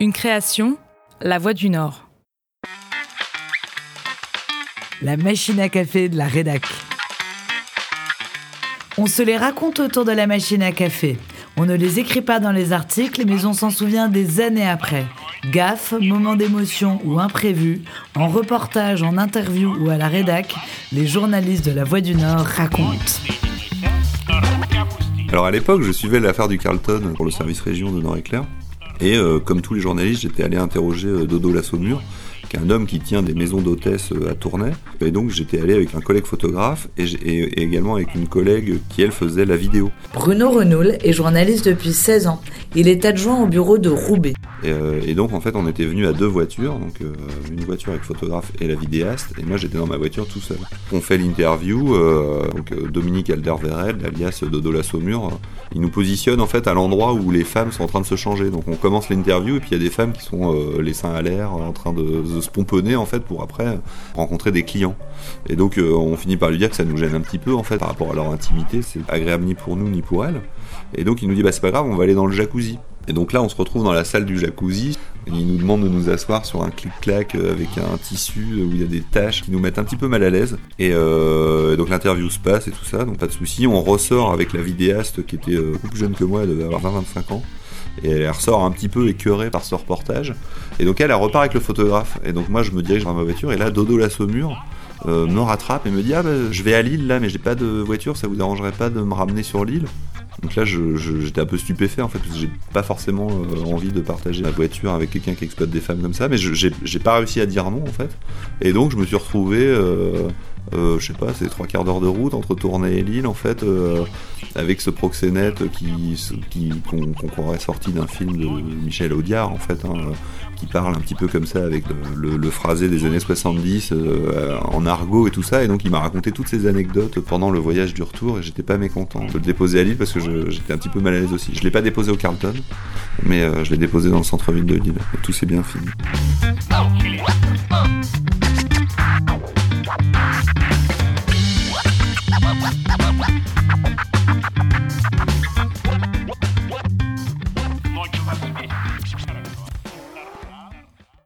Une création, La Voix du Nord. La machine à café de la rédac. On se les raconte autour de la machine à café. On ne les écrit pas dans les articles, mais on s'en souvient des années après. Gaffe, moment d'émotion ou imprévu, en reportage, en interview ou à la rédac, les journalistes de La Voix du Nord racontent. Alors à l'époque, je suivais l'affaire du Carlton pour le service région de Nord-Éclair. Et euh, comme tous les journalistes, j'étais allé interroger euh, Dodo Lassaumur, qui est un homme qui tient des maisons d'hôtesse euh, à Tournai. Et donc j'étais allé avec un collègue photographe et- et également avec une collègue qui, elle, faisait la vidéo. Bruno Renoul est journaliste depuis 16 ans. Il est adjoint au bureau de Roubaix. Et, euh, et donc en fait, on était venus à deux voitures, donc euh, une voiture avec photographe et la vidéaste, et moi j'étais dans ma voiture tout seul. On fait l'interview, euh, donc Dominique Alderweireld, alias Dodo Lassaumur, euh, il nous positionne en fait à l'endroit où les femmes sont en train de se changer. Donc on commence l'interview et puis il y a des femmes qui sont les seins à l'air, en train de, de se pomponner en fait pour après rencontrer des clients. Et donc on finit par lui dire que ça nous gêne un petit peu en fait par rapport à leur intimité, c'est agréable ni pour nous ni pour elles. Et donc il nous dit bah c'est pas grave, on va aller dans le jacuzzi. Et donc là on se retrouve dans la salle du jacuzzi, il nous demande de nous asseoir sur un clic-clac euh, avec un tissu euh, où il y a des taches qui nous mettent un petit peu mal à l'aise. Et euh, donc l'interview se passe et tout ça, donc pas de souci. On ressort avec la vidéaste qui était euh, plus jeune que moi, elle devait avoir 20-25 ans. Et elle ressort un petit peu écœurée par ce reportage. Et donc elle, repart avec le photographe. Et donc moi je me dirige dans ma voiture et là Dodo la Saumur me rattrape et me dit ah bah, je vais à Lille là mais j'ai pas de voiture, ça vous arrangerait pas de me ramener sur l'île? Donc là, j'étais un peu stupéfait en fait, parce que j'ai pas forcément euh, envie de partager ma voiture avec quelqu'un qui exploite des femmes comme ça, mais j'ai pas réussi à dire non en fait. Et donc, je me suis retrouvé, euh, je sais pas, c'est trois quarts d'heure de route entre Tournai et Lille en fait, euh, avec ce proxénète qui qu'on croirait sorti d'un film de Michel Audiard en fait, hein, euh, qui parle un petit peu comme ça avec le, phrasé des années 70 euh, en argot et tout ça. Et donc, il m'a raconté toutes ces anecdotes pendant le voyage du retour et j'étais pas mécontent de le déposer à Lille parce que j'étais un petit peu mal à l'aise aussi. Je l'ai pas déposé au Carlton, mais euh, je l'ai déposé dans le centre-ville de Lille tout s'est bien fini. Ha ha ha ha!